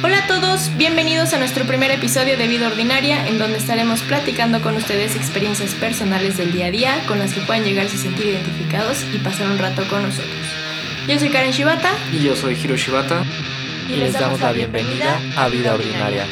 Hola a todos, bienvenidos a nuestro primer episodio de Vida Ordinaria, en donde estaremos platicando con ustedes experiencias personales del día a día con las que puedan llegarse a sentir identificados y pasar un rato con nosotros. Yo soy Karen Shibata Y yo soy Hiro Shibata. y, les damos la bienvenida a Vida Ordinaria.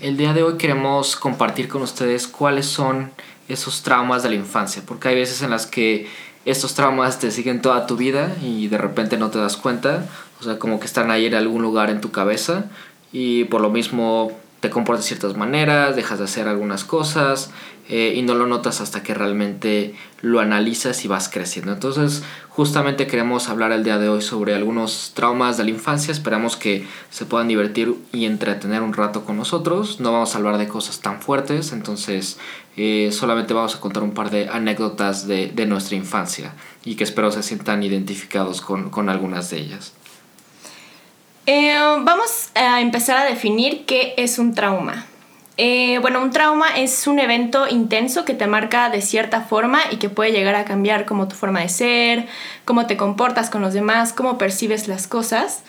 El día de hoy queremos compartir con ustedes cuáles son esos traumas de la infancia, porque hay veces en las que estos traumas te siguen toda tu vida y de repente no te das cuenta, o sea, como que están ahí en algún lugar en tu cabeza. Y por lo mismo te comportas de ciertas maneras, dejas de hacer algunas cosas eh, y no lo notas hasta que realmente lo analizas y vas creciendo. Entonces, justamente queremos hablar el día de hoy sobre algunos traumas de la infancia. Esperamos que se puedan divertir y entretener un rato con nosotros. No vamos a hablar de cosas tan fuertes, entonces eh, solamente vamos a contar un par de anécdotas de, de nuestra infancia y que espero se sientan identificados con, con algunas de ellas. Eh, vamos a empezar a definir qué es un trauma. Eh, bueno, un trauma es un evento intenso que te marca de cierta forma y que puede llegar a cambiar como tu forma de ser, cómo te comportas con los demás, cómo percibes las cosas.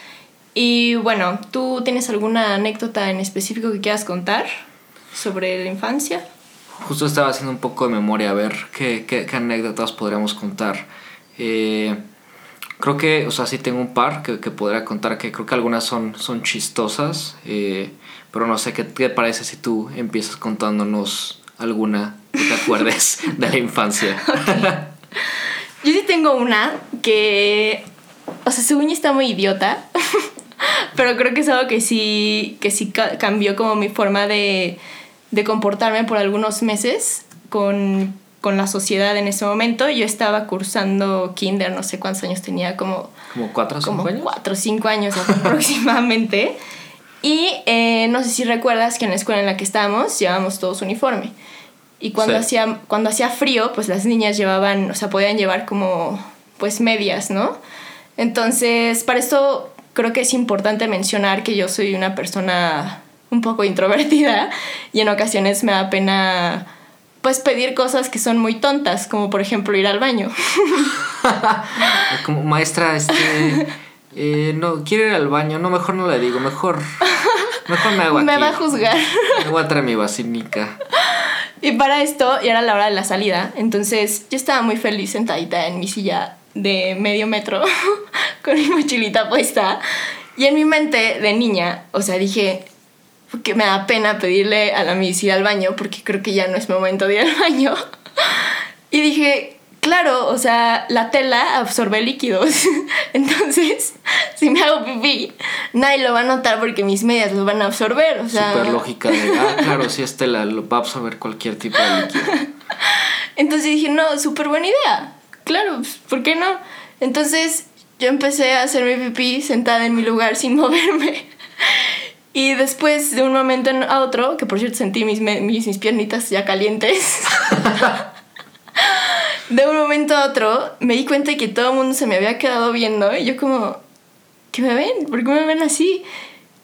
Y bueno, ¿tú tienes alguna anécdota en específico que quieras contar sobre la infancia? Justo estaba haciendo un poco de memoria a ver qué, qué, anécdotas podríamos contar. Eh, creo que, o sea, sí tengo un par que, que podría contar que creo que algunas son, son chistosas, eh, pero no sé, ¿qué te parece si tú empiezas contándonos alguna que te acuerdes de la infancia? Yo sí tengo una que, o sea, según yo está muy idiota, pero creo que es algo que sí, que sí ca- cambió como mi forma de, de comportarme por algunos meses con, con la sociedad en ese momento. Yo estaba cursando kinder, no sé cuántos años tenía, como ¿Como cuatro o cinco años? cuatro o cinco años aproximadamente. Y eh, no sé si recuerdas que en la escuela en la que estábamos llevábamos todos uniforme. Y cuando, Sí. hacía, cuando hacía frío, pues las niñas llevaban, o sea, podían llevar como, pues medias, ¿no? Entonces, para esto creo que es importante mencionar que yo soy una persona un poco introvertida y en ocasiones me da pena, pues, pedir cosas que son muy tontas, como por ejemplo ir al baño. Como maestra, este. eh, no, quiero ir al baño. No, mejor no le digo. Mejor. Mejor me hago aquí. me va a juzgar. Me voy a traer mi vacinica. Y para esto ya era la hora de la salida, entonces yo estaba muy feliz sentadita en mi silla de medio metro con mi mochilita puesta. Y en mi mente de niña, o sea, dije que me da pena pedirle a la Miss ir al baño porque creo que ya no es momento de ir al baño. Y dije, claro, o sea, la tela absorbe líquidos. Entonces, si me hago pipí, nadie lo va a notar porque mis medias lo van a absorber. O sea, Súper lógica de. Ah, claro, sí, Estela, lo va a absorber cualquier tipo de líquido. Entonces dije, no, súper buena idea. Claro, pues, ¿por qué no? Entonces yo empecé a hacer mi pipí sentada en mi lugar sin moverme. Y después de un momento en- a otro, que por cierto sentí mis, mis, mis piernitas ya calientes, de un momento a otro me di cuenta de que todo el mundo se me había quedado viendo y yo como, ¿qué me ven? ¿Por qué me ven así?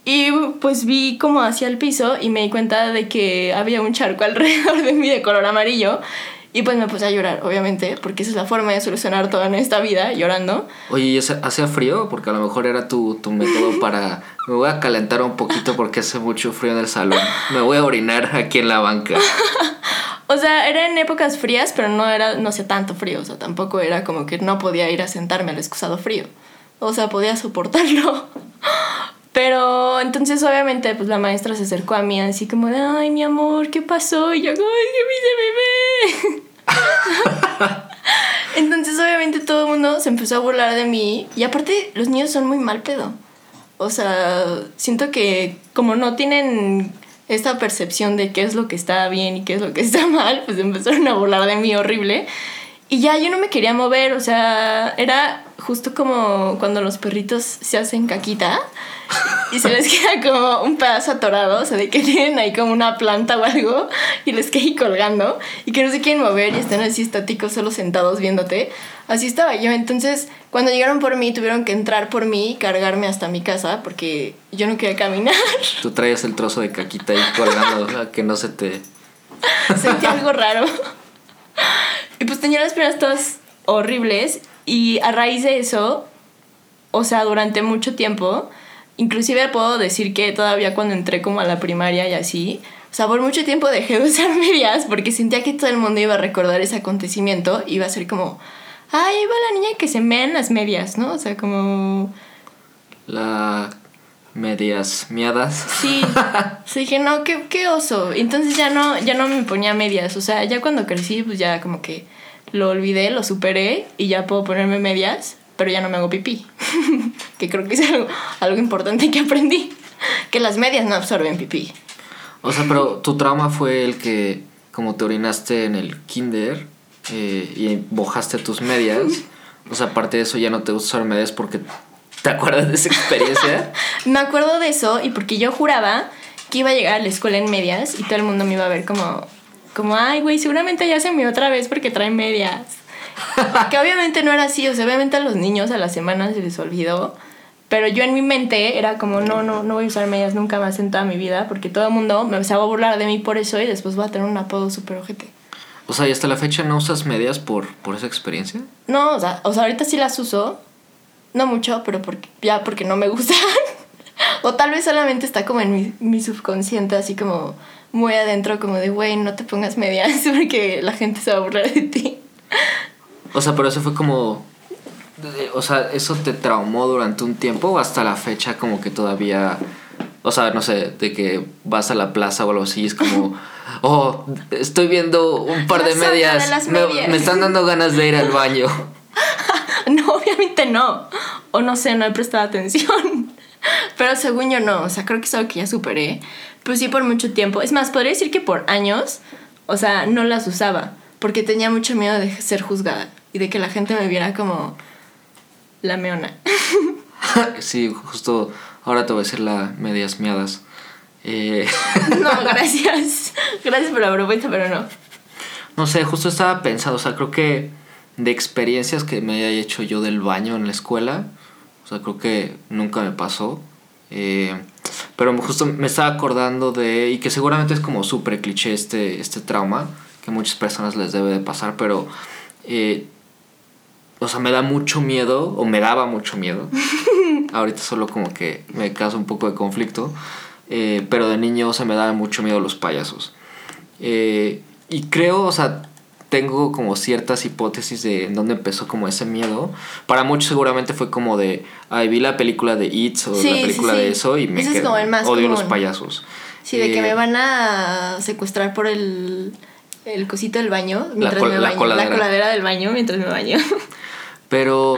Y pues vi como hacia el piso y me di cuenta de que había un charco alrededor de mí de color amarillo. Y pues me puse a llorar, obviamente, porque esa es la forma de solucionar todo en esta vida, llorando. Oye, ¿y hacía frío? Porque a lo mejor era tu, tu método para. Me voy a calentar un poquito porque hace mucho frío en el salón. Me voy a orinar aquí en la banca. O sea, era en épocas frías, pero no era, no sé, tanto frío. O sea, tampoco era como que no podía ir a sentarme al excusado frío. O sea, podía soportarlo. Pero entonces obviamente pues la maestra se acercó a mí así como de, ay mi amor, ¿qué pasó? Y yo, ay, que mi bebé. entonces obviamente todo el mundo se empezó a burlar de mí. Y aparte los niños son muy mal pedo. O sea, siento que como no tienen esta percepción de qué es lo que está bien y qué es lo que está mal, pues empezaron a burlar de mí horrible. Y ya yo no me quería mover, o sea, era justo como cuando los perritos se hacen caquita y se les queda como un pedazo atorado, o sea, de que tienen ahí como una planta o algo y les queda ahí colgando y que no se quieren mover y están así estáticos, solo sentados viéndote. Así estaba yo. Entonces, cuando llegaron por mí, tuvieron que entrar por mí y cargarme hasta mi casa porque yo no quería caminar. Tú traías el trozo de caquita ahí colgando, o sea, que no se te. Sentí algo raro. Y pues tenía las piernas todas horribles y a raíz de eso, o sea, durante mucho tiempo, inclusive puedo decir que todavía cuando entré como a la primaria y así, o sea, por mucho tiempo dejé de usar medias porque sentía que todo el mundo iba a recordar ese acontecimiento, iba a ser como, ay, va la niña que se mea en las medias, ¿no? O sea, como... La medias miadas. Sí, sí dije, no, qué, qué oso. Entonces ya no, ya no me ponía medias. O sea, ya cuando crecí, pues ya como que lo olvidé, lo superé y ya puedo ponerme medias, pero ya no me hago pipí. que creo que es algo, algo importante que aprendí. Que las medias no absorben pipí. O sea, pero tu trauma fue el que, como te orinaste en el kinder eh, y mojaste tus medias, o sea, aparte de eso ya no te gusta usar medias porque ¿Te acuerdas de esa experiencia? me acuerdo de eso y porque yo juraba que iba a llegar a la escuela en medias y todo el mundo me iba a ver como, como ay, güey, seguramente ya se me otra vez porque trae medias. que obviamente no era así, o sea, obviamente a los niños a la semana se les olvidó. Pero yo en mi mente era como, no, no, no voy a usar medias nunca más en toda mi vida porque todo el mundo me va a burlar de mí por eso y después voy a tener un apodo súper ojete. O sea, ¿y hasta la fecha no usas medias por, por esa experiencia? No, o sea, o sea, ahorita sí las uso, no mucho, pero porque, ya porque no me gustan. o tal vez solamente está como en mi, mi subconsciente, así como muy adentro, como de, güey, no te pongas medias porque la gente se va a burlar de ti. O sea, pero eso fue como... O sea, ¿eso te traumó durante un tiempo o hasta la fecha como que todavía... O sea, no sé, de que vas a la plaza o algo así, es como, oh, estoy viendo un par de medias, Me, me, están dando ganas de ir al baño. no, obviamente no. O no sé, no he prestado atención. Pero según yo no, o sea, creo que es algo que ya superé. Pues sí, por mucho tiempo. Es más, podría decir que por años, o sea, no las usaba. Porque tenía mucho miedo de ser juzgada y de que la gente me viera como la meona. sí, justo ahora te voy a decir la medias miadas. Eh... no, gracias. Gracias por la propuesta, pero no. No sé, justo estaba pensando, o sea, creo que de experiencias que me haya hecho yo del baño en la escuela. O sea, creo que nunca me pasó. Eh, pero justo me estaba acordando de, y que seguramente es como súper cliché este, este trauma, que a muchas personas les debe de pasar, pero, eh, o sea, me da mucho miedo, o me daba mucho miedo. Ahorita solo como que me causa un poco de conflicto, eh, pero de niño, o sea, me daban mucho miedo los payasos. y creo, o sea, tengo como ciertas hipótesis de dónde empezó como ese miedo. Para muchos seguramente fue como de, ay, vi la película de It o la película de eso y me Ese es el más odio los payasos. Sí, de que me eh, van a secuestrar por el, el cosito del baño mientras me baño. La coladera. la coladera del baño mientras me baño. Pero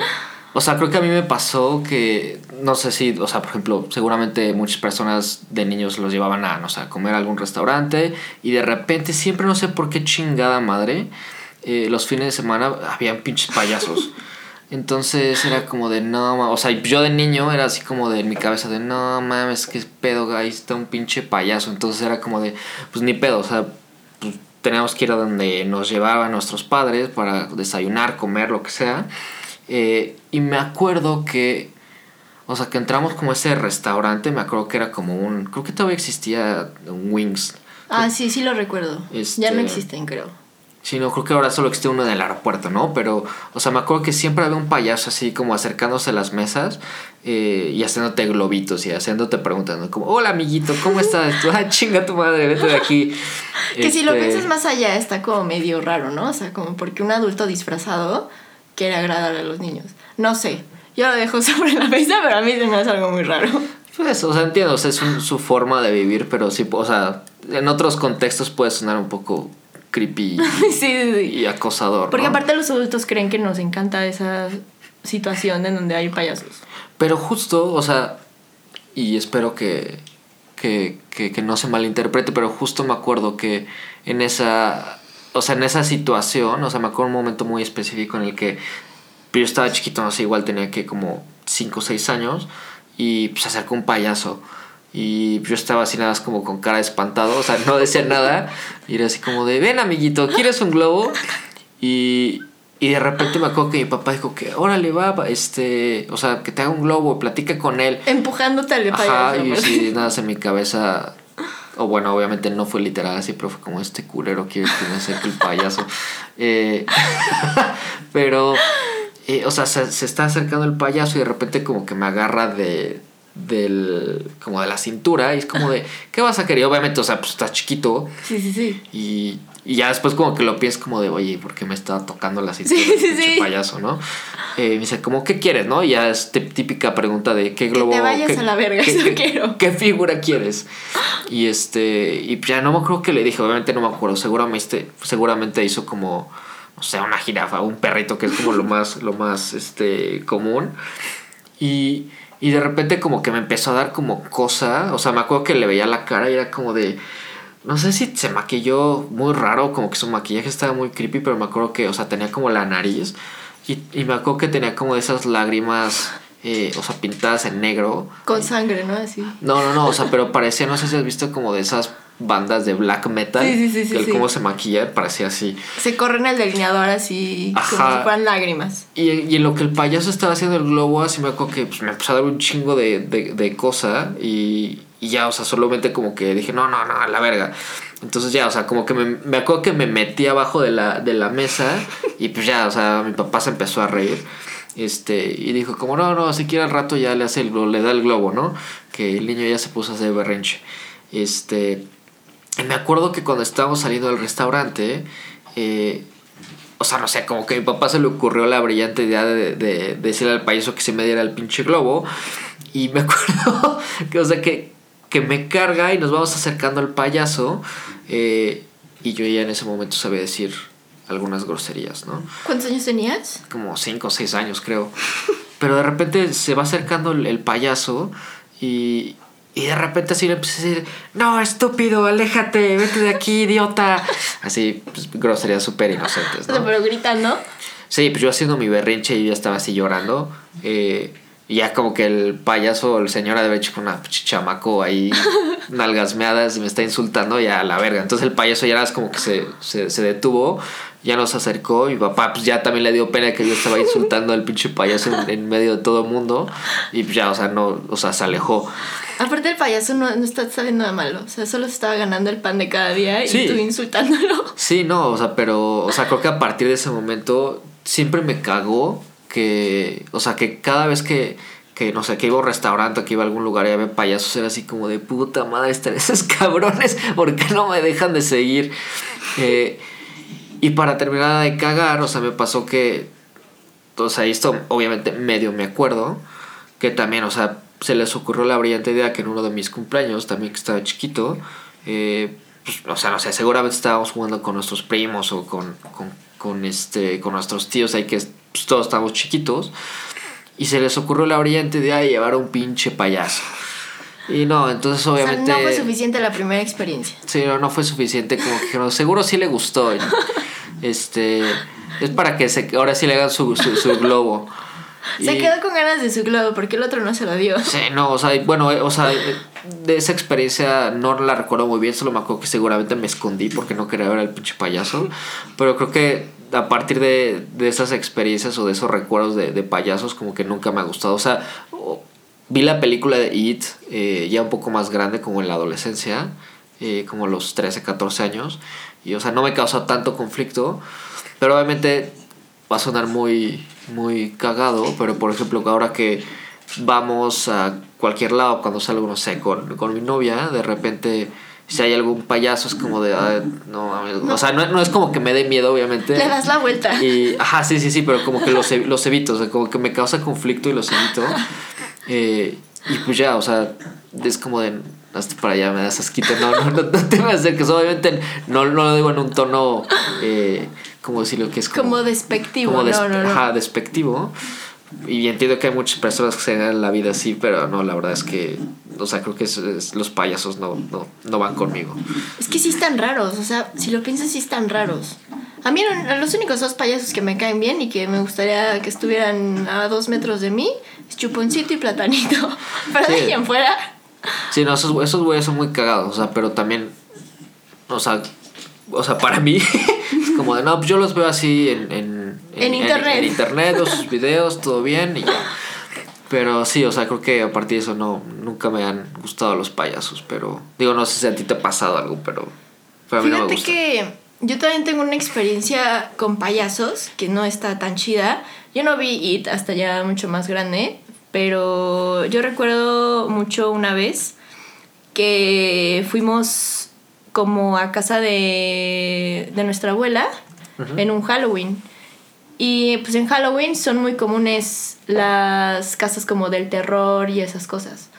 o sea, creo que a mí me pasó que, no sé si, o sea, por ejemplo, seguramente muchas personas de niños los llevaban a, no sé, a comer a algún restaurante y de repente, siempre no sé por qué chingada madre, eh, los fines de semana habían pinches payasos. Entonces era como de no o sea, yo de niño era así como de en mi cabeza de no mames, qué pedo, ahí está un pinche payaso. Entonces era como de, pues ni pedo, o sea, pues teníamos que ir a donde nos llevaban nuestros padres para desayunar, comer, lo que sea. Eh, y me acuerdo que, o sea, que entramos como a ese restaurante, me acuerdo que era como un, creo que todavía existía un Wings. Ah, sí, sí lo recuerdo. ya no este, existen, creo. Sí, no, creo que ahora solo existe uno en el aeropuerto, ¿no? Pero, o sea, me acuerdo que siempre había un payaso así como acercándose a las mesas eh, y haciéndote globitos y haciéndote preguntando como, hola amiguito, ¿cómo estás? Tú, ah, chinga tu madre, vete de aquí. que si lo este piensas más allá está como medio raro, ¿no? O sea, como porque un adulto disfrazado quiere agradar a los niños. No sé, yo lo dejo sobre la mesa, pero a mí se me hace algo muy raro. Pues, o sea, entiendo, o sea, es su forma de vivir, pero sí, o sea, en otros contextos puede sonar un poco creepy y, acosador. Porque aparte los adultos creen que nos encanta esa situación en donde hay payasos. Pero justo, o sea, y espero que, que, que, que no se malinterprete, pero justo me acuerdo que en esa o sea, en esa situación, o sea, me acuerdo un momento muy específico en el que yo estaba chiquito, no sé, igual tenía que como 5 o 6 años y pues, se acercó un payaso y yo estaba así nada más como con cara de espantado, o sea, no decía nada y era así como de, ven amiguito, ¿quieres un globo? Y, y de repente me acuerdo que mi papá dijo que, órale, va, este, o sea, que te haga un globo, platica con él. Empujándote al payaso. Ajá, y sí, nada, en mi cabeza o bueno, obviamente no fue literal así, pero fue como este culero que me el payaso. Eh, pero eh, o sea, se, se está acercando el payaso y de repente como que me agarra de del como de la cintura y es como de ¿qué vas a querer? Obviamente, o sea, pues estás chiquito Sí, sí, sí. y, y ya después como que lo piensas como de, "Oye, ¿por qué me está tocando la cintura Sí, el sí, sí. payaso, no?" Eh, me dice, como qué quieres, no? Y ya es típica pregunta de qué globo te vayas qué- a la verga, qué, eso qué- quiero. ¿Qué figura quieres? Y este y ya no me acuerdo que le dije, obviamente no me acuerdo, seguramente seguramente hizo como o sea, una jirafa, un perrito que es como lo más lo más este común. Y, y de repente como que me empezó a dar como cosa, o sea, me acuerdo que le veía la cara y era como de, no sé si se maquilló muy raro, como que su maquillaje estaba muy creepy, pero me acuerdo que, o sea, tenía como la nariz y, y me acuerdo que tenía como esas lágrimas, eh, o sea, pintadas en negro. Con sangre, ¿no? Así. No, no, no, o sea, pero parecía, no sé si has visto como de esas bandas de black metal. Sí, sí, sí, sí, que el cómo se maquilla, parecía así. Se corren el delineador así, como si fueran lágrimas. Y, y en lo que el payaso estaba haciendo el globo, así me acuerdo que pues, me empezó a dar un chingo de, de, de cosa y, y ya, o sea, solamente como que dije, no, no, no, a la verga. Entonces ya, o sea, como que me, me acuerdo que me metí abajo de la, de la mesa y pues ya, o sea, mi papá se empezó a reír. Este, y dijo, como no, no, si quiere al rato ya le hace el globo, le da el globo, ¿no? Que el niño ya se puso a hacer berrinche. Este, me acuerdo que cuando estábamos saliendo del restaurante, eh, o sea, no sé, como que a mi papá se le ocurrió la brillante idea de, de- de decirle al payaso que se me diera el pinche globo. Y me acuerdo que, o sea, que, que me carga y nos vamos acercando al payaso. eh, y yo ya en ese momento sabía decir algunas groserías, ¿no? ¿Cuántos años tenías? como 5 o 6 años, creo. Pero de repente se va acercando el, el payaso y, y de repente así le empieza a decir, no, estúpido, aléjate, vete de aquí, idiota. Así, pues, groserías súper inocentes, O sea, ¿no? pero gritando. Sí, pues yo haciendo mi berrinche y yo ya estaba así llorando. eh, y ya como que el payaso, el señor ha de haber hecho con una pinche chamaco ahí, nalgas meadas y me está insultando ya a la verga. Entonces el payaso ya era como que se, se, se detuvo, ya nos acercó. Y mi papá pues ya también le dio pena que yo estaba insultando al pinche payaso en, en medio de todo el mundo. Y pues ya, o sea, no, o sea, se alejó. Aparte el payaso no, no está sabiendo nada malo. O sea, solo se estaba ganando el pan de cada día y Sí. tú insultándolo. Sí, no, o sea, pero, o sea, creo que a partir de ese momento siempre me cagó que, o sea, que cada vez que, que no sé, que iba a un restaurante que iba a algún lugar y había payasos, era así como de puta madre, están esos cabrones, ¿por qué no me dejan de seguir? Eh, y para terminar de cagar, o sea, me pasó que, o sea, esto obviamente medio me acuerdo, que también, o sea, se les ocurrió la brillante idea que en uno de mis cumpleaños, también que estaba chiquito, eh, pues, o sea, no sé, seguramente estábamos jugando con nuestros primos o con, con, con, este, con nuestros tíos ahí que pues, todos estábamos chiquitos, y se les ocurrió la brillante idea de llevar a un pinche payaso. Y no, entonces O sea, obviamente... no fue suficiente la primera experiencia. Sí, no, no fue suficiente, como que dijeron, seguro sí le gustó. Este, es para que se, ahora sí le hagan su, su, su globo. Se Y- quedó con ganas de su globo porque el otro no se lo dio. Sí, no, o sea, bueno, eh, o sea, eh, de esa experiencia no la recuerdo muy bien, solo me acuerdo que seguramente me escondí porque no quería ver al pinche payaso. Pero creo que a partir de, de esas experiencias o de esos recuerdos de, de payasos, como que nunca me ha gustado. O sea, vi la película de It eh, ya un poco más grande, como en la adolescencia, eh, como a los 13, 14 años. Y, o sea, no me causó tanto conflicto. Pero obviamente va a sonar muy, muy cagado, pero por ejemplo, ahora que vamos a cualquier lado, cuando salgo, no sé, con, con mi novia, de repente, si hay algún payaso, es como de, "Ay, no, mames". o sea, no, no es como que me dé miedo, obviamente. Le das la vuelta. Y, ajá, sí, sí, sí, pero como que los, los evito, o sea, como que me causa conflicto y los evito. Eh, y pues ya, o sea, es como de, hasta para allá me das asquito, no, no, no, no te me acerques, obviamente no, no lo digo en un tono, eh, como decirlo que es como... Como despectivo, como no, despe- no, no. Ajá, despectivo. Y entiendo que hay muchas personas que se ganan la vida así, pero no, la verdad es que, o sea, creo que es- es- los payasos no, no, no van conmigo. Es que sí están raros, o sea, si lo piensas, sí están raros. A mí los únicos dos payasos que me caen bien y que me gustaría que estuvieran a dos metros de mí es Chuponcito y Platanito. Pero de Sí. ahí en fuera, Sí, no, esos, esos güeyes son muy cagados, o sea, pero también, o sea, o sea, para mí, es como de, no, pues yo los veo así en, en, En internet. En, internet, veo sus videos, todo bien y ya. Pero sí, o sea, creo que a partir de eso no, nunca me han gustado los payasos, pero digo, no sé si a ti te ha pasado algo, pero, pero a mí no me fíjate gusta. que yo también tengo una experiencia con payasos que no está tan chida. Yo no vi It hasta ya mucho más grande, pero yo recuerdo mucho una vez que fuimos como a casa de, de nuestra abuela en un Halloween. Y pues en Halloween son muy comunes las casas como del terror y esas cosas.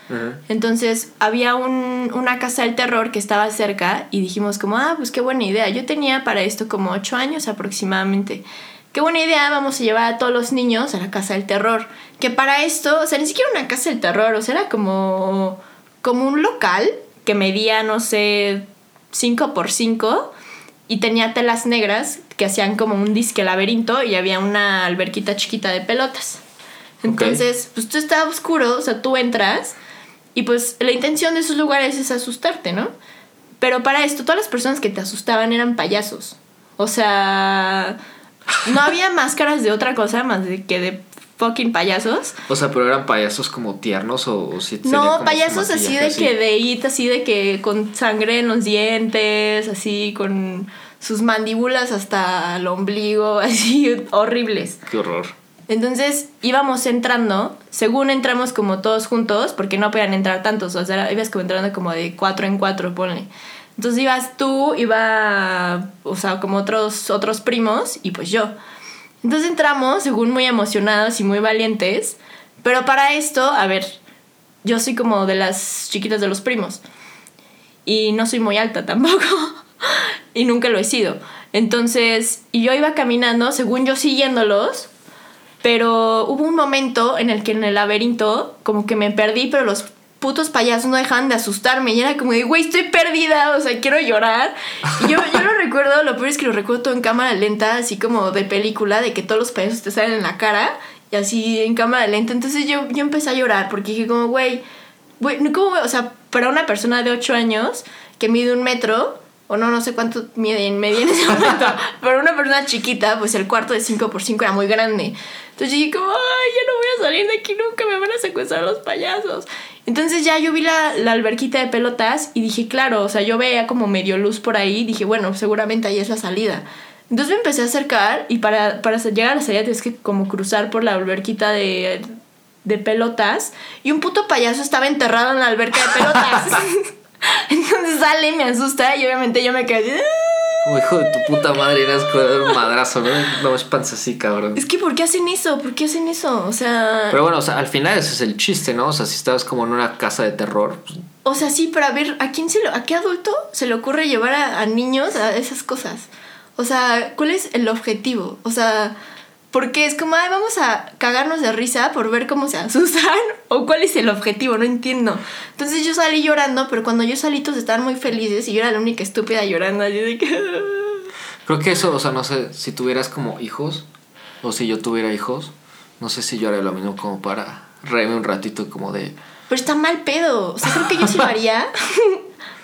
Entonces había un, una casa del terror que estaba cerca y dijimos como, ah, pues qué buena idea. Yo tenía para esto como ocho años aproximadamente. Qué buena idea, vamos a llevar a todos los niños a la casa del terror. Que para esto, o sea, ni siquiera una casa del terror, o sea, era como, como un local que medía, no sé, 5 por 5 y tenía telas negras que hacían como un disque laberinto y había una alberquita chiquita de pelotas. Entonces, pues tú estaba oscuro, o sea, tú entras y pues la intención de esos lugares es asustarte, ¿no? Pero para esto, todas las personas que te asustaban eran payasos. O sea, no había máscaras de otra cosa más de que de fucking payasos. O sea, pero eran payasos como tiernos o, o si No, payasos así de que de así de que con sangre en los dientes, así con sus mandíbulas hasta el ombligo, así horribles. Qué horror. Entonces íbamos entrando, según entramos como todos juntos, porque no podían entrar tantos, o sea, ibas como entrando como de cuatro en cuatro, ponle. Entonces ibas tú, iba, o sea, como otros, otros primos y pues yo. Entonces entramos, según muy emocionados y muy valientes, pero para esto, a ver, yo soy como de las chiquitas de los primos y no soy muy alta tampoco y nunca lo he sido. Entonces, y yo iba caminando, según yo siguiéndolos, pero hubo un momento en el que en el laberinto como que me perdí, pero los putos payasos no dejaban de asustarme. Y era como de, güey, estoy perdida, o sea, quiero llorar. Y yo, yo lo recuerdo, lo peor es que lo recuerdo todo en cámara lenta, así como de película, de que todos los payasos te salen en la cara y así en cámara lenta. Entonces yo, yo empecé a llorar porque dije como, güey, güey, ¿cómo, o sea, para una persona de 8 años que mide un metro, o no, no sé cuánto mide en media en ese momento, pero una persona chiquita, pues el cuarto de 5 por 5 era muy grande. Entonces dije como, ay, ya no voy a salir de aquí nunca, me van a secuestrar los payasos. Entonces ya yo vi la, la, alberquita de pelotas y dije, claro, o sea, yo veía como medio luz por ahí, dije, bueno, seguramente ahí es la salida. Entonces me empecé a acercar y para, para llegar a la salida tienes que como cruzar por la alberquita de, de pelotas y un puto payaso estaba enterrado en la alberca de pelotas. Entonces sale y me asusta y obviamente yo me quedé... Como hijo de tu puta madre, eras un madrazo, ¿no? No es así, cabrón. Es que, ¿por qué hacen eso? ¿Por qué hacen eso? O sea. Pero bueno, o sea, al final ese es el chiste, ¿no? O sea, si estabas como en una casa de terror. Pues o sea, sí, pero a ver, ¿a quién se lo, a qué adulto se le ocurre llevar a, a niños a esas cosas? O sea, ¿cuál es el objetivo? O sea, porque es como, ay, vamos a cagarnos de risa por ver cómo se asustan. ¿O cuál es el objetivo? No entiendo. Entonces yo salí llorando, pero cuando yo salí todos estaban muy felices y yo era la única estúpida llorando. Así de que... Creo que eso, o sea, no sé, si tuvieras como hijos, o si yo tuviera hijos, no sé si yo haría lo mismo como para reírme un ratito como de... Pero está mal pedo. O sea, creo que yo sí lo haría,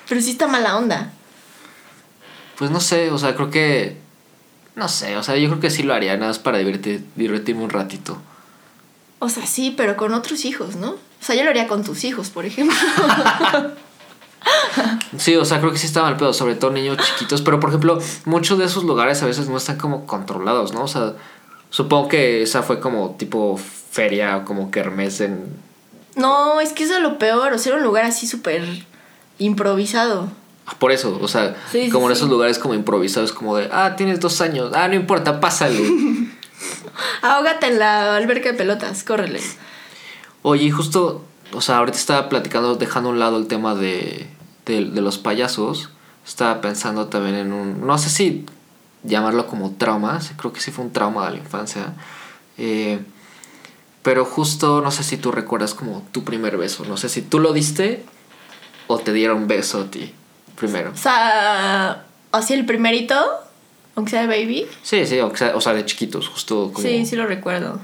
pero sí está mala onda. Pues no sé, o sea, creo que no sé, o sea, yo creo que sí lo haría, nada más para divertir, divertirme un ratito. O sea, sí, pero con otros hijos, ¿no? O sea, yo lo haría con tus hijos, por ejemplo. sí, o sea, creo que sí está mal pedo, sobre todo niños chiquitos. Pero, por ejemplo, muchos de esos lugares a veces no están como controlados, ¿no? O sea, supongo que esa fue como tipo feria o como kermés en... No, es que eso es lo peor, o sea, era un lugar así súper improvisado. Por eso, o sea, como en esos lugares como improvisados, como de, ah, tienes dos años, ah, no importa, pásale. Ahógate en la alberca de pelotas, córrele. Oye, justo, o sea, ahorita estaba platicando, dejando a un lado el tema de, de, de los payasos, estaba pensando también en un, no sé si llamarlo como trauma, creo que sí fue un trauma de la infancia. Eh, pero justo, no sé si tú recuerdas como tu primer beso, no sé si tú lo diste o te dieron beso a ti primero. O sea, así el primerito, aunque sea de baby. Sí, sí, o sea, de chiquitos, justo como... Sí, sí lo recuerdo.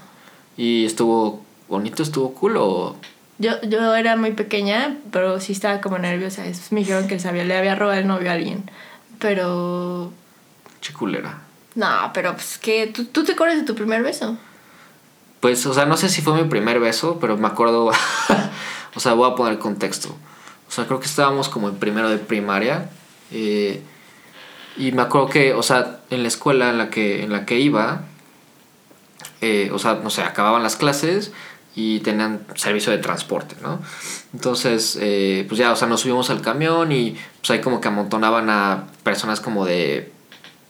¿Y estuvo bonito, estuvo cool o...? Yo, yo era muy pequeña, pero sí estaba como nerviosa. Me dijeron que sabía, le había robado el novio a alguien. Pero... Chiculera. No, pero pues que... ¿tú, ¿Tú te acuerdas de tu primer beso? Pues, o sea, no sé si fue mi primer beso, pero me acuerdo... o sea, voy a poner contexto. O sea, creo que estábamos como en primero de primaria. Eh, y me acuerdo que, o sea, en la escuela en la que, en la que iba, eh, o sea, no sé, acababan las clases y tenían servicio de transporte, ¿no? Entonces, eh, pues ya, o sea, nos subimos al camión y pues ahí como que amontonaban a personas como de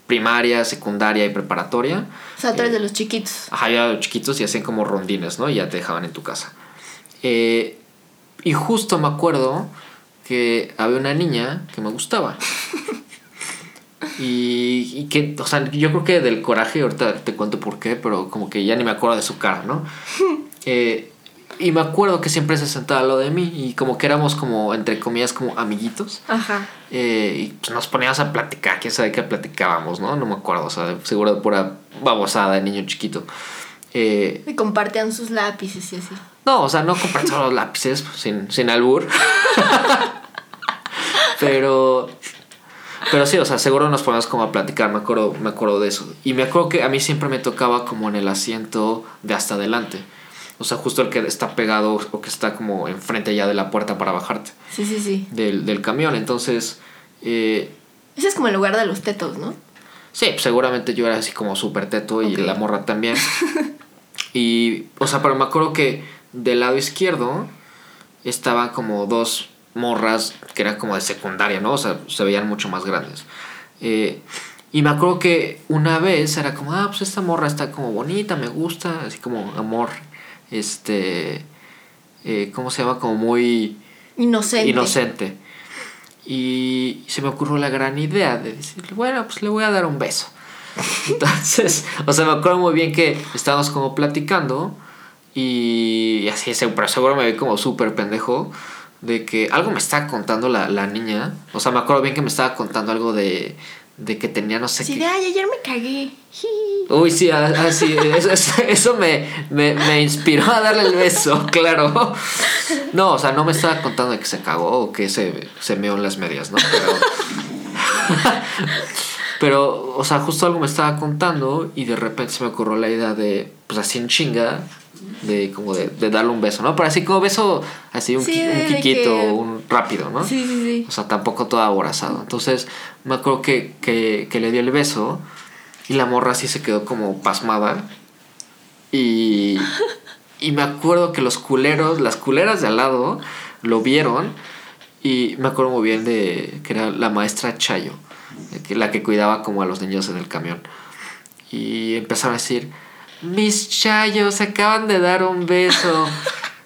primaria, secundaria y preparatoria. O sea, tú eres de los chiquitos. Ajá, ya los chiquitos y hacían como rondines, ¿no? Y ya te dejaban en tu casa. Eh, y justo me acuerdo que había una niña que me gustaba. Y, y que, o sea, yo creo que del coraje, ahorita te cuento por qué, pero como que ya ni me acuerdo de su cara, ¿no? Eh, y me acuerdo que siempre se sentaba lado de mí y como que éramos como, entre comillas, como amiguitos. Ajá. Eh, y pues nos poníamos a platicar, quién sabe qué platicábamos, ¿no? No me acuerdo, o sea, seguro de pura babosada de niño chiquito. Eh, Y compartían sus lápices y así. no, o sea, no compartimos los lápices sin, sin albur. Pero. Pero sí, o sea, seguro nos poníamos como a platicar, me acuerdo, me acuerdo de eso. Y me acuerdo que a mí siempre me tocaba como en el asiento de hasta adelante. O sea, justo el que está pegado o que está como enfrente ya de la puerta para bajarte Sí, sí, sí. del, del camión. Entonces, eh, Ese es como el lugar de los tetos, ¿no? Sí, seguramente yo era así como súper teto y la morra también. y, o sea, pero me acuerdo que del lado izquierdo estaban como dos morras que eran como de secundaria, ¿no? O sea, se veían mucho más grandes. Eh, y me acuerdo que una vez era como, ah, pues esta morra está como bonita, me gusta, así como amor, este, eh, ¿cómo se llama? Como muy Inocente. inocente. Y se me ocurrió la gran idea de decirle, bueno, pues le voy a dar un beso. Entonces, o sea, me acuerdo muy bien que estábamos como platicando y así, pero seguro me vi como súper pendejo de que algo me estaba contando la, la niña. O sea, me acuerdo bien que me estaba contando algo de, de que tenía no sé Sí, qué. de, ay, ayer me cagué. Uy, sí, ah, ah, sí, eso, eso- eso me, me, me inspiró a darle el beso, claro. No, o sea, no me estaba contando de que se cagó o que se, se meó en las medias, ¿no? Pero, pero, o sea, justo algo me estaba contando y de repente se me ocurrió la idea de, pues así en chinga, de como de, de darle un beso, ¿no? Pero así como beso, así un, Sí, un quiquito, que- un rápido, ¿no? Sí, sí, sí. O sea, tampoco todo aborazado. Entonces, me acuerdo que, que, que le dio el beso y la morra así se quedó como pasmada. Y, y me acuerdo que los culeros, las culeras de al lado, lo vieron. Y me acuerdo muy bien de que era la maestra Chayo, la que cuidaba como a los niños en el camión. Y empezaron a decir, mis Chayos acaban de dar un beso.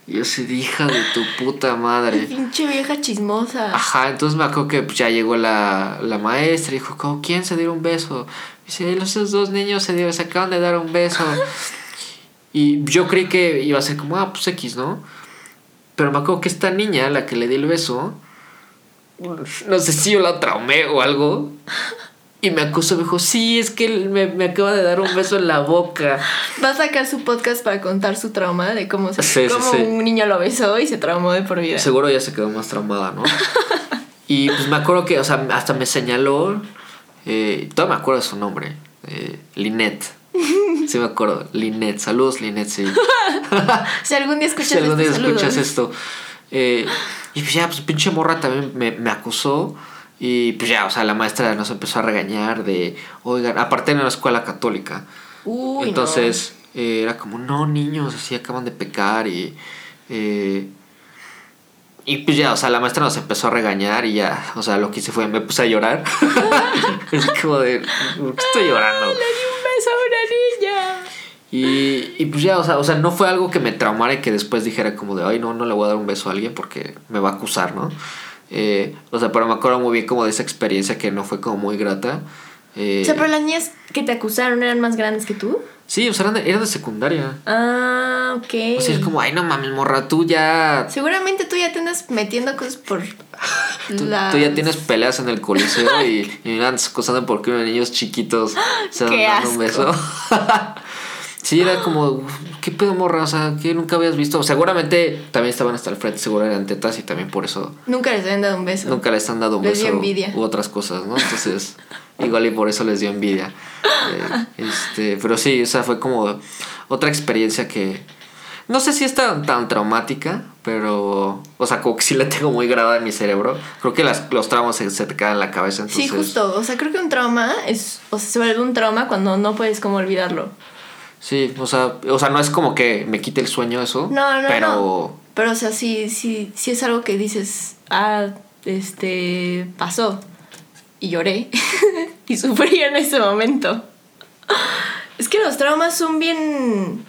Y yo de, hija de tu puta madre. Pinche vieja chismosa. Ajá, entonces me acuerdo que pues, ya llegó la, la maestra y dijo, ¿cómo quién se dieron un beso? Dice, esos dos niños se, dieron, se acaban de dar un beso. y yo creí que iba a ser como, ah, pues X, ¿no? Pero me acuerdo que esta niña, la que le di el beso, no sé si yo la traumé o algo. Y me acusó, me dijo, sí, es que él me, me acaba de dar un beso en la boca. Va a sacar su podcast para contar su trauma de cómo, se, Sí, cómo sí. un niño lo besó y se traumó de por vida. Seguro ya se quedó más traumada, ¿no? y pues me acuerdo que, o sea, hasta me señaló, eh, todavía me acuerdo de su nombre, eh, Linette. Sí me acuerdo, Linette. Saludos, Linette, sí. Si algún día escuchas si algún día escuchas esto. Eh, y pues ya, pues pinche morra también me, me acusó. Y pues ya, o sea, la maestra nos empezó a regañar de, oigan, aparte en una escuela católica. Uy, Entonces eh, era como, no, niños, así acaban de pecar y... eh, y pues ya, o sea, la maestra nos empezó a regañar y ya, o sea, lo que hice fue, me puse a llorar. es como de, ¿por qué estoy llorando? no. Le di un beso a una niña. Y, y pues ya, o sea, o sea, no fue algo que me traumara y que después dijera como de, ay, no, no le voy a dar un beso a alguien porque me va a acusar, ¿no? Eh, o sea, pero me acuerdo muy bien como de esa experiencia que no fue como muy grata. Eh, O sea, pero las niñas que te acusaron eran más grandes que tú. Sí, o sea, eran de, eran de secundaria. Ah, ok. O sea, es como, ay, no mames, morra, tú ya Seguramente tú ya te andas metiendo cosas por Tú, las- tú ya tienes peleas en el coliseo y, y me andas acosando porque unos niños chiquitos se dan ¡Qué dando un beso. sí, era como, ¿qué pedo morra? O sea, que nunca habías visto. Seguramente también estaban hasta el frente, seguro eran tetas y también por eso Nunca les habían dado un beso. nunca les han dado un Les beso. dio envidia. U otras cosas, ¿no? Entonces, igual y por eso les dio envidia. Eh, este, pero sí, o sea, fue como otra experiencia que. No sé si es tan, tan traumática, pero. O sea, como que sí la tengo muy grabada en mi cerebro. Creo que las, los traumas se, se te quedan en la cabeza. Entonces, Sí, justo. O sea, creo que un trauma es. O sea, se vuelve un trauma cuando no puedes como olvidarlo. Sí, o sea, o sea, no es como que me quite el sueño eso. No, no, pero... no. Pero, o sea, sí, sí, sí es algo que dices, ah, este, pasó. Y lloré. y sufrí en ese momento. Es que los traumas son bien...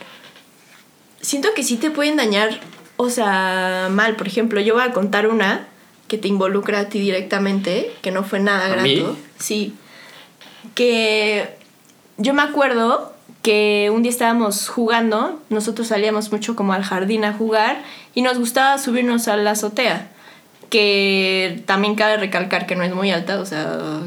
Siento que sí te pueden dañar, o sea, mal. Por ejemplo, yo voy a contar una que te involucra a ti directamente, que no fue nada ¿A grato. mí? Sí. Que yo me acuerdo que un día estábamos jugando, nosotros salíamos mucho como al jardín a jugar y nos gustaba subirnos a la azotea, que también cabe recalcar que no es muy alta, o sea,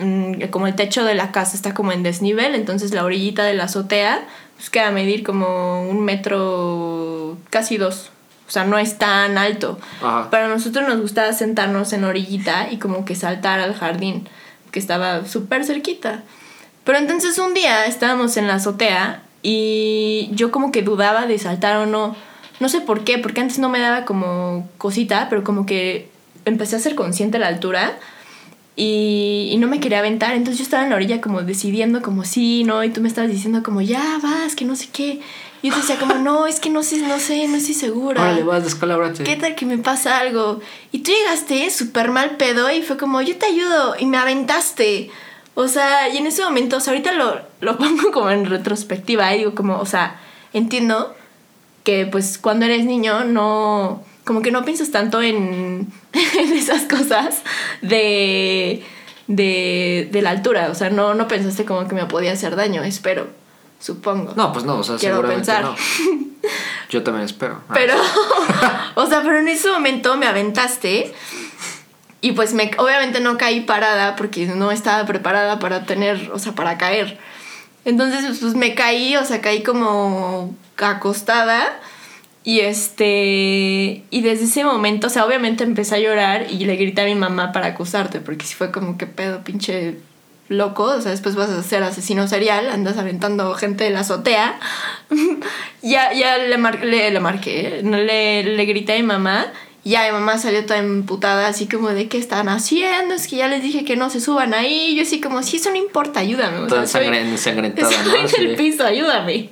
mm, como el techo de la casa está como en desnivel, entonces la orillita de la azotea pues queda a medir como un metro, casi dos, o sea, no es tan alto. Ajá. Pero a nosotros nos gustaba sentarnos en orillita y como que saltar al jardín, que estaba súper cerquita. Pero entonces un día estábamos en la azotea y yo como que dudaba de saltar o no. No sé por qué, porque antes no me daba como cosita, pero como que empecé a ser consciente de la altura y, y no me quería aventar. Entonces yo estaba en la orilla como decidiendo como sí, no, y tú me estabas diciendo como ya vas, que no sé qué. Y yo te decía como no, es que no sé, no sé, no estoy segura. Órale, vas, descalabrate. ¿Qué tal que me pasa algo? Y tú llegaste súper mal pedo y fue como, yo te ayudo y me aventaste. O sea, y en ese momento, o sea, ahorita lo, lo pongo como en retrospectiva y digo como, o sea, entiendo que pues cuando eres niño no, como que no piensas tanto en, en esas cosas de, de, de la altura. O sea, no, no pensaste como que me podía hacer daño, espero, supongo. No, pues no, o sea, Quiero seguramente pensar. no. Yo también espero. Ah. Pero, o sea, pero en ese momento me aventaste y pues me, obviamente no caí parada porque no estaba preparada para tener, o sea, para caer. Entonces, pues me caí, o sea, caí como acostada y este, y desde ese momento, o sea, obviamente empecé a llorar y le grité a mi mamá para acusarte porque si fue como que pedo, pinche loco, o sea, después vas a ser asesino serial, andas aventando gente de la azotea. ya ya le, mar- le, le marqué, le, le grité a mi mamá. Ya mi mamá salió toda emputada, así como de qué están haciendo, es que ya les dije que no se suban ahí. Yo así como, sí, eso no importa, ayúdame. Toda ensangrentada, Estoy ¿no? en Así el piso, ayúdame.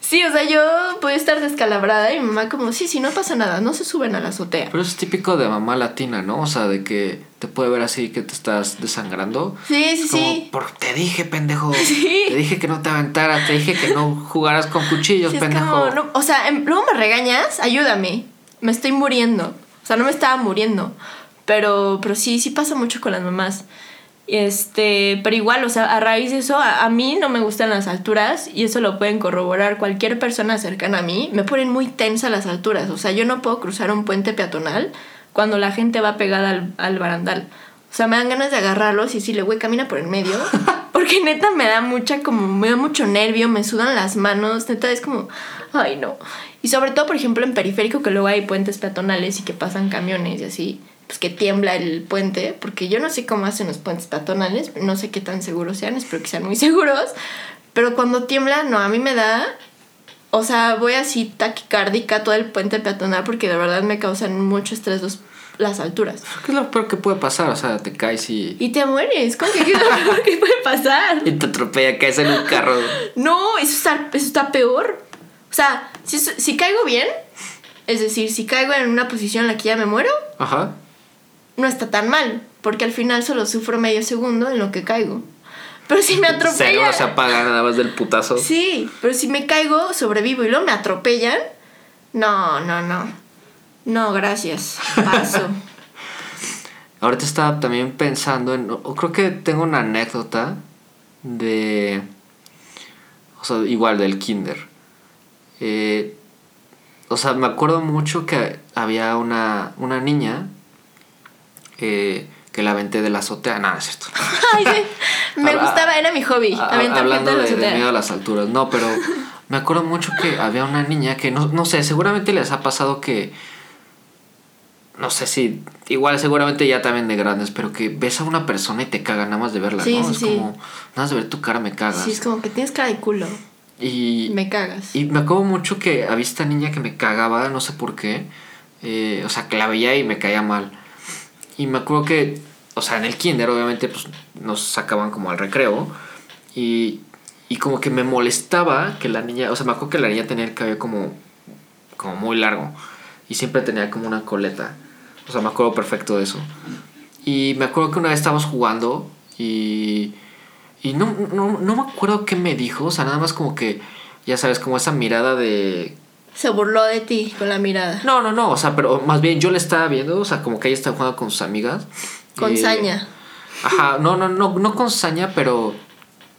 Sí, o sea, yo podía estar descalabrada y mi mamá como, sí, sí, no pasa nada, no se suben a la azotea. Pero es típico de mamá latina, ¿no? O sea, de que te puede ver así que te estás desangrando. Sí, sí, Como, sí. "Por- te dije, pendejo. Sí. Te dije que no te aventaras, te dije que no jugaras con cuchillos, Sí, pendejo. como, no, o sea, em- luego me regañas, ayúdame. Me estoy muriendo. O sea, no me estaba muriendo. Pero, pero sí, sí pasa mucho con las mamás. Este, pero igual, o sea, a raíz de eso, a, a mí no me gustan las alturas y eso lo pueden corroborar cualquier persona cercana a mí. Me ponen muy tensa las alturas. O sea, yo no puedo cruzar un puente peatonal cuando la gente va pegada al, al barandal. O sea, me dan ganas de agarrarlos y decirle, güey, camina por el medio. Porque neta me da mucha, como, me da mucho nervio, me sudan las manos. Neta es como, ay, no. Y sobre todo, por ejemplo, en periférico, que luego hay puentes peatonales y que pasan camiones y así, pues que tiembla el puente. Porque yo no sé cómo hacen los puentes peatonales, no sé qué tan seguros sean, espero que sean muy seguros. Pero cuando tiembla, no, a mí me da. O sea, voy así taquicárdica todo el puente peatonal porque de verdad me causan mucho estrés los- las alturas. ¿Qué es lo peor que puede pasar? O sea, te caes y, Y te mueres. ¿Cómo que qué es lo peor que puede pasar? y te atropella, caes en un carro. No, eso está, eso está peor. O sea, si, si caigo bien, es decir, si caigo en una posición en la que ya me muero, Ajá. no está tan mal. Porque al final solo sufro medio segundo en lo que caigo. Pero si me Seguro atropellan. se apaga nada más del putazo. Sí, pero si me caigo, sobrevivo y luego me atropellan. No, no, no. No, gracias. Paso. Ahorita estaba también pensando en. o creo que tengo una anécdota de. O sea, igual del Kinder. Eh, o sea, me acuerdo mucho que había una, una niña eh, que la aventé de la azotea. Nada, es cierto. Ay, sí. Me Habla- gustaba, era mi hobby. Hablando de, miedo a las alturas. No, pero me acuerdo mucho que había una niña que no, no sé, seguramente les ha pasado que. No sé si. Igual, seguramente ya también de grandes, pero que ves a una persona y te caga nada más de verla, Sí, ¿no? sí, es como. Nada más de ver tu cara me cagas. Sí, es como que tienes cara de culo. Y, Me cagas. y me acuerdo mucho que había esta niña que me cagaba, no sé por qué. eh, o sea, que la veía y me caía mal. Y me acuerdo que, o sea, en el kinder obviamente pues nos sacaban como al recreo. Y, y como que me molestaba que la niña, o sea, me acuerdo que la niña tenía el cabello como, como muy largo y siempre tenía como una coleta. O sea, me acuerdo perfecto de eso. Y me acuerdo que una vez estábamos jugando y, y no, no, no me acuerdo qué me dijo, o sea, nada más como que, ya sabes, como esa mirada de... Se burló de ti con la mirada. No, no, no, o sea, pero más bien yo le estaba viendo, o sea, como que ella estaba jugando con sus amigas. Con y- saña. Ajá, no, no, no, no con saña, pero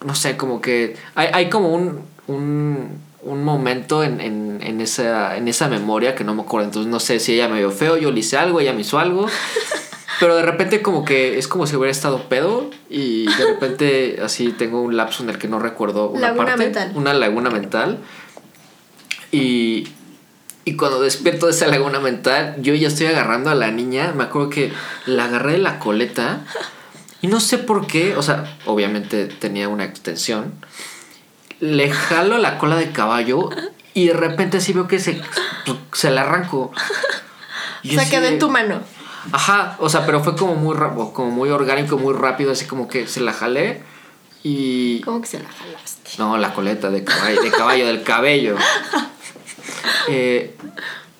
no sé, como que hay, hay como un, un, un momento en, en, en, esa, en esa memoria que no me acuerdo. Entonces no sé si ella me vio feo, yo le hice algo, ella me hizo algo. Pero de repente como que es como si hubiera estado pedo y de repente así tengo un lapso en el que no recuerdo una Laguna parte, mental. una laguna mental. Y, y cuando despierto de esa laguna mental, yo ya estoy agarrando a la niña. Me acuerdo que la agarré de la coleta y no sé por qué, o sea, obviamente tenía una extensión. Le jalo la cola de caballo y de repente así veo que se, se la arranco. Y O sea, quedó de- en tu mano. Ajá, o sea, pero fue como muy como muy orgánico, muy rápido, así como que se la jalé y... ¿Cómo que se la jalaste? No, la coleta de caballo, de caballo del cabello. Eh,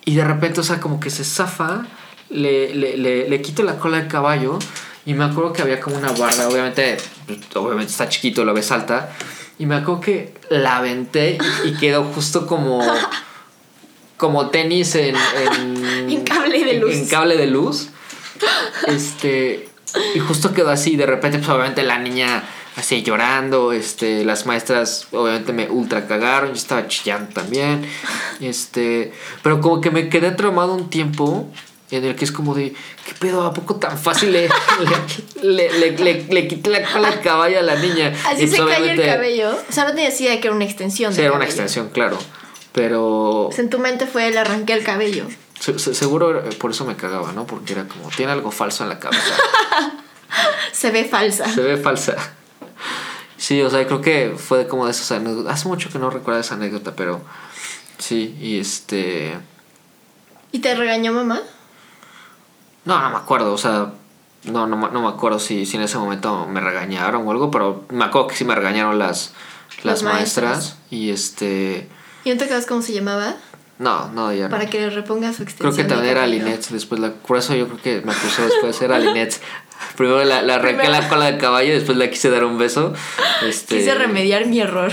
y de repente, o sea, como que se zafa, le, le, le, le quito la cola del caballo y me acuerdo que había como una barda, obviamente, obviamente está chiquito, lo ves alta. Y me acuerdo que la aventé y, y quedó justo como... Como tenis en... En, En cable de en- luz. en cable de luz. Este. Y justo quedó así. De repente, pues obviamente la niña así llorando. Este. Las maestras obviamente me ultra cagaron. Yo estaba chillando también. Este. Pero como que me quedé traumado un tiempo. En el que es como de, ¿qué pedo? ¿A poco tan fácil le, le, le, le, le- le quité la cola al caballo a la niña? Así se pues, cayó el cabello. O sea, no tenías idea de que era una extensión. Sí, era una extensión, claro. Pero sea, en tu mente fue el arranqué el cabello. Se- se- seguro por eso me cagaba, ¿no? Porque era como, tiene algo falso en la cabeza. Se ve falsa. Se ve falsa. Sí, o sea, creo que fue como de esas anécdotas. Hace mucho que no recuerdo esa anécdota, pero sí, y este... ¿Y te regañó mamá? No, no me acuerdo, o sea, no, no, me- no me acuerdo si, si en ese momento me regañaron o algo, pero me acuerdo que sí me regañaron las, las Las maestras. maestras. Y este... ¿Y no te acuerdas cómo se llamaba? No, no, ya no. Para que le reponga su Creo extensión. que de también era cabello. Linet, después la... Por eso yo creo que me acusó después, era Linet. Primero la, la arranqué Primero. la cola de caballo, después le quise dar un beso. Este, Quise remediar mi error.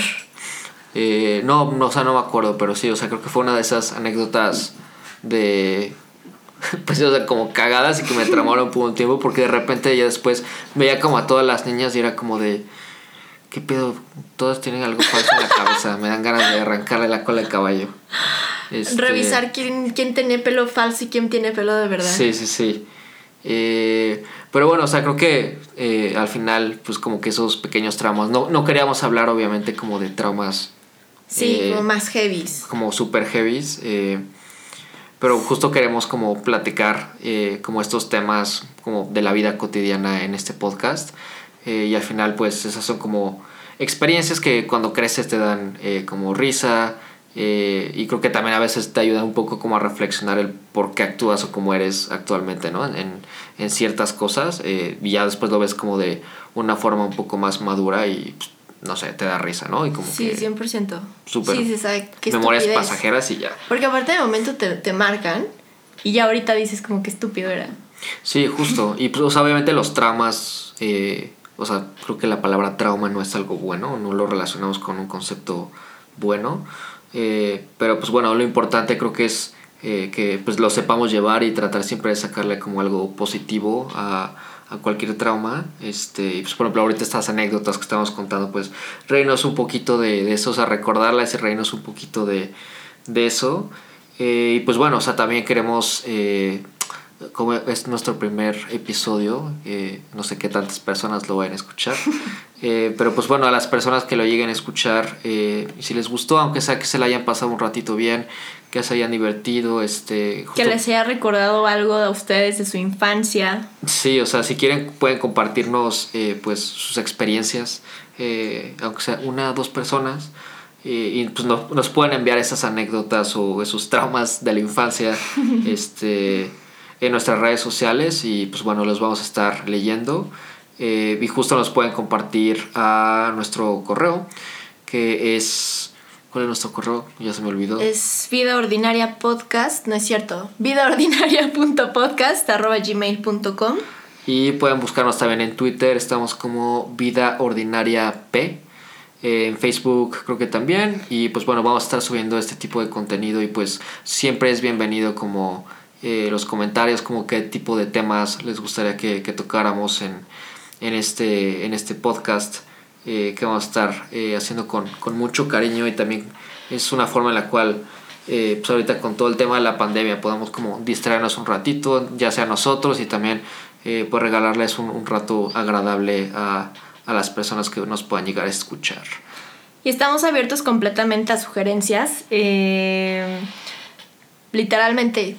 Eh, no, no, o sea, no me acuerdo, pero sí, o sea, creo que fue una de esas anécdotas de. Pues, o sea, como cagadas y que me tramaron por un tiempo, porque de repente ya después veía como a todas las niñas y era como de. ¿Qué pedo? Todas tienen algo falso en la cabeza, me dan ganas de arrancarle la cola de caballo. Este, Revisar quién, quién tiene pelo falso y quién tiene pelo de verdad. Sí, sí, sí. Eh, pero bueno, o sea, creo que eh, al final, pues como que esos pequeños traumas, no, no queríamos hablar obviamente como de traumas Sí, Eh, como más heavies. como super heavies. eh, pero justo queremos como platicar eh, como estos temas como de la vida cotidiana en este podcast. eh, y al final pues esas son como experiencias que cuando creces te dan como risa. Eh, y creo que también a veces te ayuda un poco como a reflexionar el por qué actúas o cómo eres actualmente, ¿no? En, en ciertas cosas. eh, y ya después lo ves como de una forma un poco más madura y pues, no sé, te da risa, ¿no? Y como Sí, que 100%. súper Sí, sí, sabe qué memorias estupidez. pasajeras y ya. Porque aparte de momento te, te marcan y ya ahorita dices como que estúpido era. Sí, justo. Y pues obviamente los traumas, eh, o sea, creo que la palabra trauma no es algo bueno, no lo relacionamos con un concepto bueno. Eh, pero pues bueno, lo importante creo que es eh, que pues lo sepamos llevar y tratar siempre de sacarle como algo positivo a, cualquier trauma. Este, y pues por ejemplo ahorita estas anécdotas que estamos contando, pues reírnos un poquito de, eso, o sea, recordarlas y reírnos un poquito de, de eso. Eh, y pues bueno, o sea, también queremos, como es nuestro primer episodio, no sé qué tantas personas lo vayan a escuchar, eh, pero pues bueno, a las personas que lo lleguen a escuchar, eh, si les gustó, aunque sea que se la hayan pasado un ratito bien, que se hayan divertido, este... Que les haya recordado algo a ustedes de su infancia. Sí, o sea, si quieren pueden compartirnos eh, pues sus experiencias, eh, aunque sea una o dos personas, eh, y pues no- nos pueden enviar esas anécdotas o esos traumas de la infancia este, en nuestras redes sociales y pues bueno, los vamos a estar leyendo. Eh, y justo nos pueden compartir a nuestro correo que es... ¿Cuál es nuestro correo? Ya se me olvidó. Es vida ordinaria podcast, no es cierto, vidaordinaria.podcast.gmail.com Y pueden buscarnos también en Twitter, estamos como Vida Ordinaria P. Eh, en Facebook creo que también. Y pues bueno, vamos a estar subiendo este tipo de contenido y pues siempre es bienvenido como eh, los comentarios, como qué tipo de temas les gustaría que, que tocáramos en, en, este, en este podcast eh, que vamos a estar eh, haciendo con, con, mucho cariño y también es una forma en la cual eh, pues ahorita con todo el tema de la pandemia podamos como distraernos un ratito, ya sea nosotros y también pues regalarles un, un rato agradable a, a, las personas que nos puedan llegar a escuchar. Y estamos abiertos completamente a sugerencias. literalmente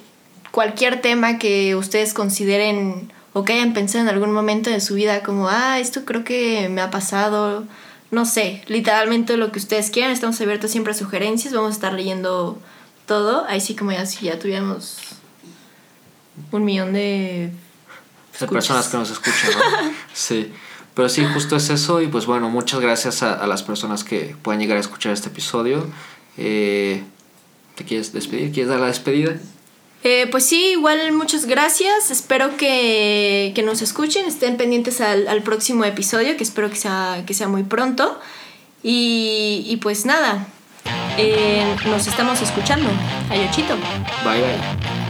cualquier tema que ustedes consideren o que hayan pensado en algún momento de su vida como, ah, esto creo que me ha pasado, no sé, literalmente lo que ustedes quieran, estamos abiertos siempre a sugerencias, vamos a estar leyendo todo, ahí sí como ya si ya tuviéramos un millón de... De personas que nos escuchan, ¿no? sí. Pero sí, justo es eso y pues bueno, muchas gracias a, a las personas que puedan llegar a escuchar este episodio. Eh, ¿Te quieres despedir? ¿Quieres dar la despedida? Eh, pues sí, igual muchas gracias. Espero que, que nos escuchen, estén pendientes al, al, próximo episodio, que espero que sea, que sea muy pronto. Y, pues nada, eh, nos estamos escuchando. Ayochito. Bye bye.